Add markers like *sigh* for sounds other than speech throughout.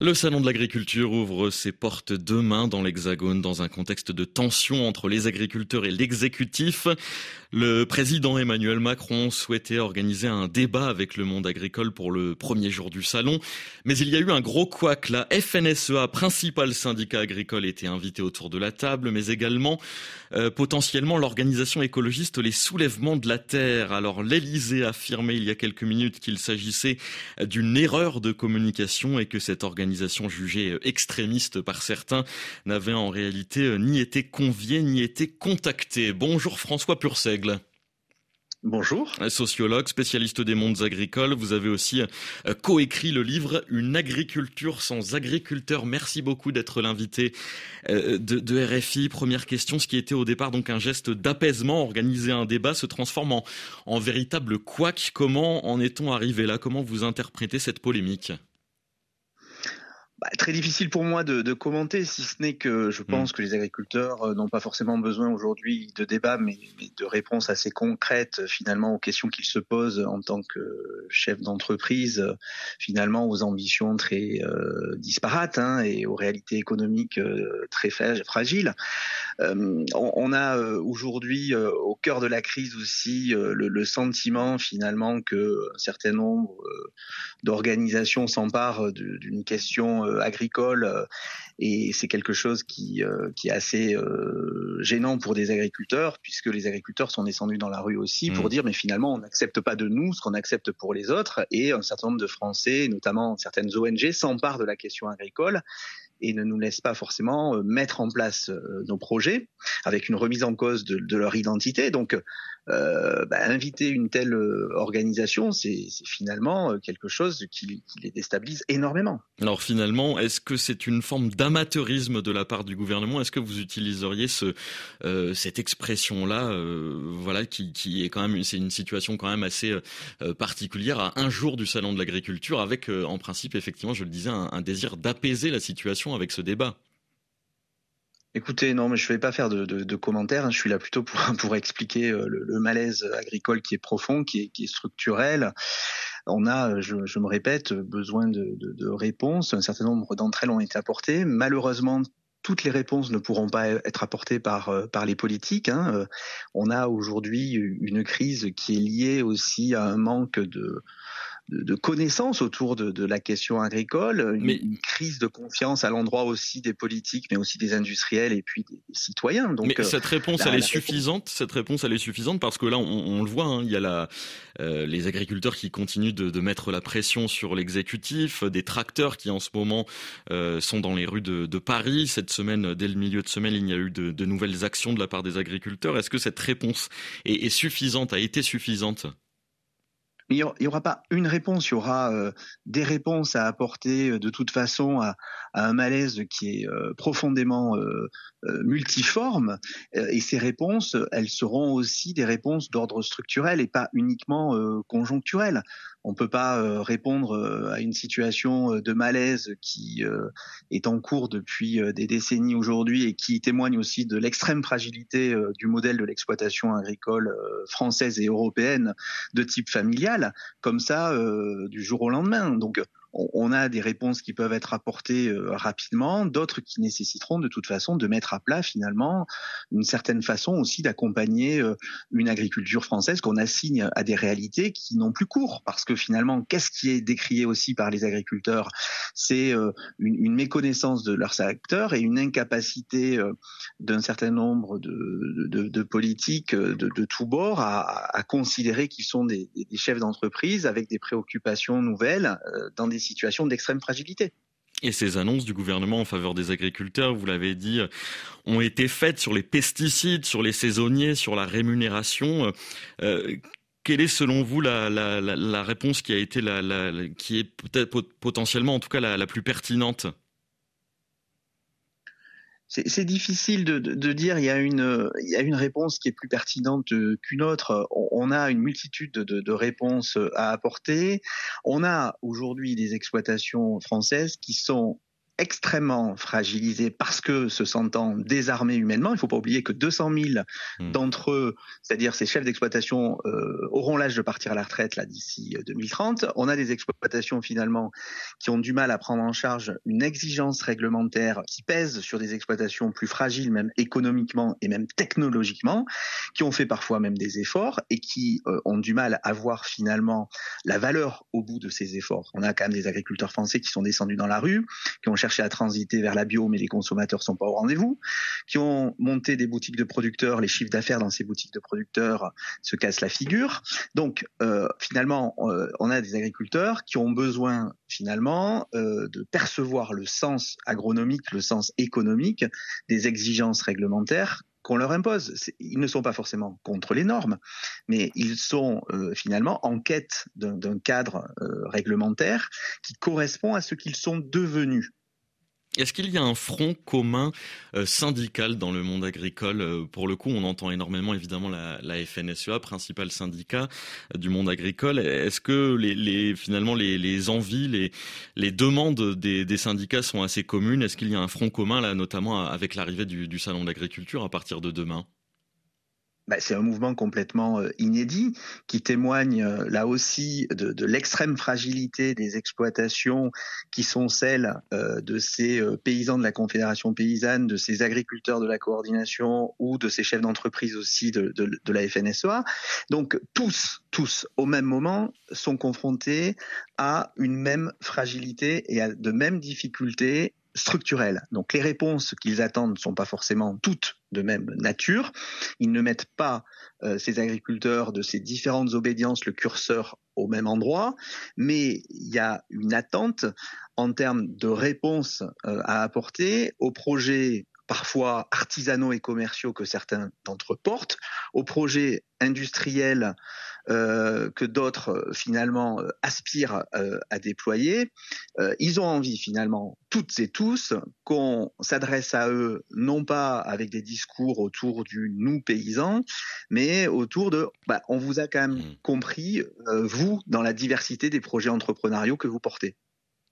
Le Salon de l'agriculture ouvre ses portes demain dans l'Hexagone dans un contexte de tension entre les agriculteurs et l'exécutif. Le président Emmanuel Macron souhaitait organiser un débat avec le monde agricole pour le premier jour du salon, mais il y a eu un gros couac. La FNSEA, principal syndicat agricole, était invité autour de la table, mais également euh, potentiellement l'organisation écologiste Les Soulèvements de la Terre. Alors l'Élysée a affirmé il y a quelques minutes qu'il s'agissait d'une erreur de communication et que cette organisation organisation jugée euh, extrémiste par certains n'avait en réalité euh, ni été conviée ni été contactée. Bonjour François Purseigle. Bonjour. Sociologue, spécialiste des mondes agricoles, vous avez aussi euh, coécrit le livre Une agriculture sans agriculteurs. Merci beaucoup d'être l'invité de, RFI. Première question, ce qui était au départ donc un geste d'apaisement, organiser un débat, se transforme en, en véritable couac. Comment en est-on arrivé là? Comment vous interprétez cette polémique? Bah, très difficile pour moi de, de commenter, si ce n'est que je pense mm. que les agriculteurs euh, n'ont pas forcément besoin aujourd'hui de débats, mais, mais, de réponses assez concrètes finalement aux questions qu'ils se posent en tant que chef d'entreprise, finalement aux ambitions très euh, disparates hein, et aux réalités économiques euh, très fragiles. Euh, on, on, a aujourd'hui au cœur de la crise aussi le, le, sentiment finalement que un certain nombre d'organisations s'emparent d'une question euh, agricole euh, et c'est quelque chose qui, euh, qui est assez gênant pour des agriculteurs puisque les agriculteurs sont descendus dans la rue aussi pour mmh. dire mais finalement on n'accepte pas de nous ce qu'on accepte pour les autres et un certain nombre de Français, notamment certaines ONG, s'emparent de la question agricole et ne nous laissent pas forcément mettre en place nos projets avec une remise en cause de, de leur identité. Donc euh, bah, inviter une telle euh, organisation, c'est finalement euh, quelque chose qui, les déstabilise énormément. Alors finalement, est-ce que c'est une forme d'amateurisme de la part du gouvernement? Est-ce que vous utiliseriez ce, cette expression-là, voilà, qui, qui, est quand même, c'est une situation quand même assez particulière à un jour du salon de l'agriculture, avec en principe, effectivement, je le disais, un désir d'apaiser la situation avec ce débat? Écoutez, non, mais je ne vais pas faire de, de, de, commentaires. Hein. Je suis là plutôt pour, *laughs* pour expliquer euh, le, le, malaise agricole qui est profond, qui est, qui est structurel. On a, je, je, me répète, besoin de, de réponses. Un certain nombre d'entre elles ont été apportées. Malheureusement, toutes les réponses ne pourront pas être apportées par euh, par les politiques. Hein. Euh, on a aujourd'hui une crise qui est liée aussi à un manque de de, connaissances autour de, de, la question agricole, une, une crise de confiance à l'endroit aussi des politiques, mais aussi des industriels et puis des, citoyens. Donc, mais euh, cette réponse, elle est suffisante. Cette réponse, elle est suffisante parce que là, on, on le voit, hein, il y a la, euh, les agriculteurs qui continuent de, de, mettre la pression sur l'exécutif, des tracteurs qui en ce moment euh, sont dans les rues de, de, Paris. Cette semaine, dès le milieu de semaine, il y a eu de, nouvelles actions de la part des agriculteurs. Est-ce que cette réponse est, est suffisante, a été suffisante? Il n'y aura pas une réponse, il y aura euh, des réponses à apporter euh, de toute façon à un malaise qui est euh, profondément multiforme. et ces réponses, elles seront aussi des réponses d'ordre structurel et pas uniquement conjoncturel. On ne peut pas répondre à une situation de malaise qui est en cours depuis des décennies aujourd'hui et qui témoigne aussi de l'extrême fragilité du modèle de l'exploitation agricole française et européenne de type familial, comme ça, du jour au lendemain. Donc on a des réponses qui peuvent être apportées euh, rapidement, d'autres qui nécessiteront de toute façon de mettre à plat finalement une certaine façon aussi d'accompagner euh, une agriculture française qu'on assigne à des réalités qui n'ont plus cours. Parce que finalement qu'est-ce qui est décrié aussi par les agriculteurs? C'est euh, une, méconnaissance de leurs acteurs et une incapacité d'un certain nombre de, politiques de, tous bords à, considérer qu'ils sont des, des chefs d'entreprise avec des préoccupations nouvelles dans des situations d'extrême fragilité. Et ces annonces du gouvernement en faveur des agriculteurs, vous l'avez dit, ont été faites sur les pesticides, sur les saisonniers, sur la rémunération. Euh, quelle est selon vous la, la, la, réponse qui a été la, qui est peut-être potentiellement en tout cas la, plus pertinente? C'est difficile de, de, dire. Il y a une, il y a une réponse qui est plus pertinente qu'une autre. On, a une multitude de, de, réponses à apporter. On a aujourd'hui des exploitations françaises qui sont extrêmement fragilisés parce que se sentant désarmés humainement. Il ne faut pas oublier que 200 000 hmm. d'entre eux, c'est-à-dire ces chefs d'exploitation, euh, auront l'âge de partir à la retraite là d'ici 2030. Euh, On a des exploitations finalement qui ont du mal à prendre en charge une exigence réglementaire qui pèse sur des exploitations plus fragiles, même économiquement et même technologiquement, qui ont fait parfois même des efforts et qui euh, ont du mal à voir finalement la valeur au bout de ces efforts. On a quand même des agriculteurs français qui sont descendus dans la rue, qui ont cherché à transiter vers la bio, mais les consommateurs sont pas au rendez-vous, qui ont monté des boutiques de producteurs, les chiffres d'affaires dans ces boutiques de producteurs se cassent la figure. Donc euh, finalement, euh, on a des agriculteurs qui ont besoin finalement euh, de percevoir le sens agronomique, le sens économique des exigences réglementaires qu'on leur impose. Ils ne sont pas forcément contre les normes, mais ils sont finalement en quête d'un cadre réglementaire qui correspond à ce qu'ils sont devenus. Est-ce qu'il y a un front commun euh, syndical dans le monde agricole euh, Pour le coup, on entend énormément évidemment la, FNSEA, principal syndicat euh, du monde agricole. Est-ce que les, finalement les, envies, les, demandes des, syndicats sont assez communes? Est-ce qu'il y a un front commun là, notamment avec l'arrivée du salon de l'agriculture à partir de demain? Bah, c'est un mouvement complètement euh, inédit qui témoigne euh, là aussi de, l'extrême fragilité des exploitations qui sont celles euh, de ces paysans de la Confédération paysanne, de ces agriculteurs de la coordination ou de ces chefs d'entreprise aussi de, de la FNSEA. Donc tous, tous, au même moment, sont confrontés à une même fragilité et à de mêmes difficultés structurelles. Donc les réponses qu'ils attendent ne sont pas forcément toutes de même nature. Ils ne mettent pas euh, ces agriculteurs de ces différentes obédiences le curseur au même endroit, mais il y a une attente en termes de réponses euh, à apporter aux projets parfois artisanaux et commerciaux que certains d'entre eux portent, aux projets industriels euh, que d'autres euh, finalement euh, aspirent à déployer. ils ont envie finalement, toutes et tous, qu'on s'adresse à eux non pas avec des discours autour du nous paysan, mais autour de bah, on vous a quand même mmh. compris, vous, dans la diversité des projets entrepreneuriaux que vous portez.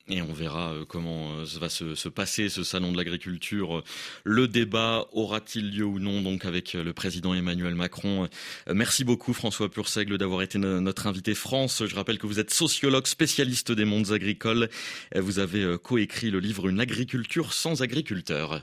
Et on verra euh, comment euh, va se, passer ce salon de l'agriculture. Le débat aura-t-il lieu ou non donc avec euh, le président Emmanuel Macron? Merci beaucoup François Purseigle d'avoir été notre invité France. Je rappelle que vous êtes sociologue spécialiste des mondes agricoles. Vous avez coécrit le livre Une agriculture sans agriculteurs.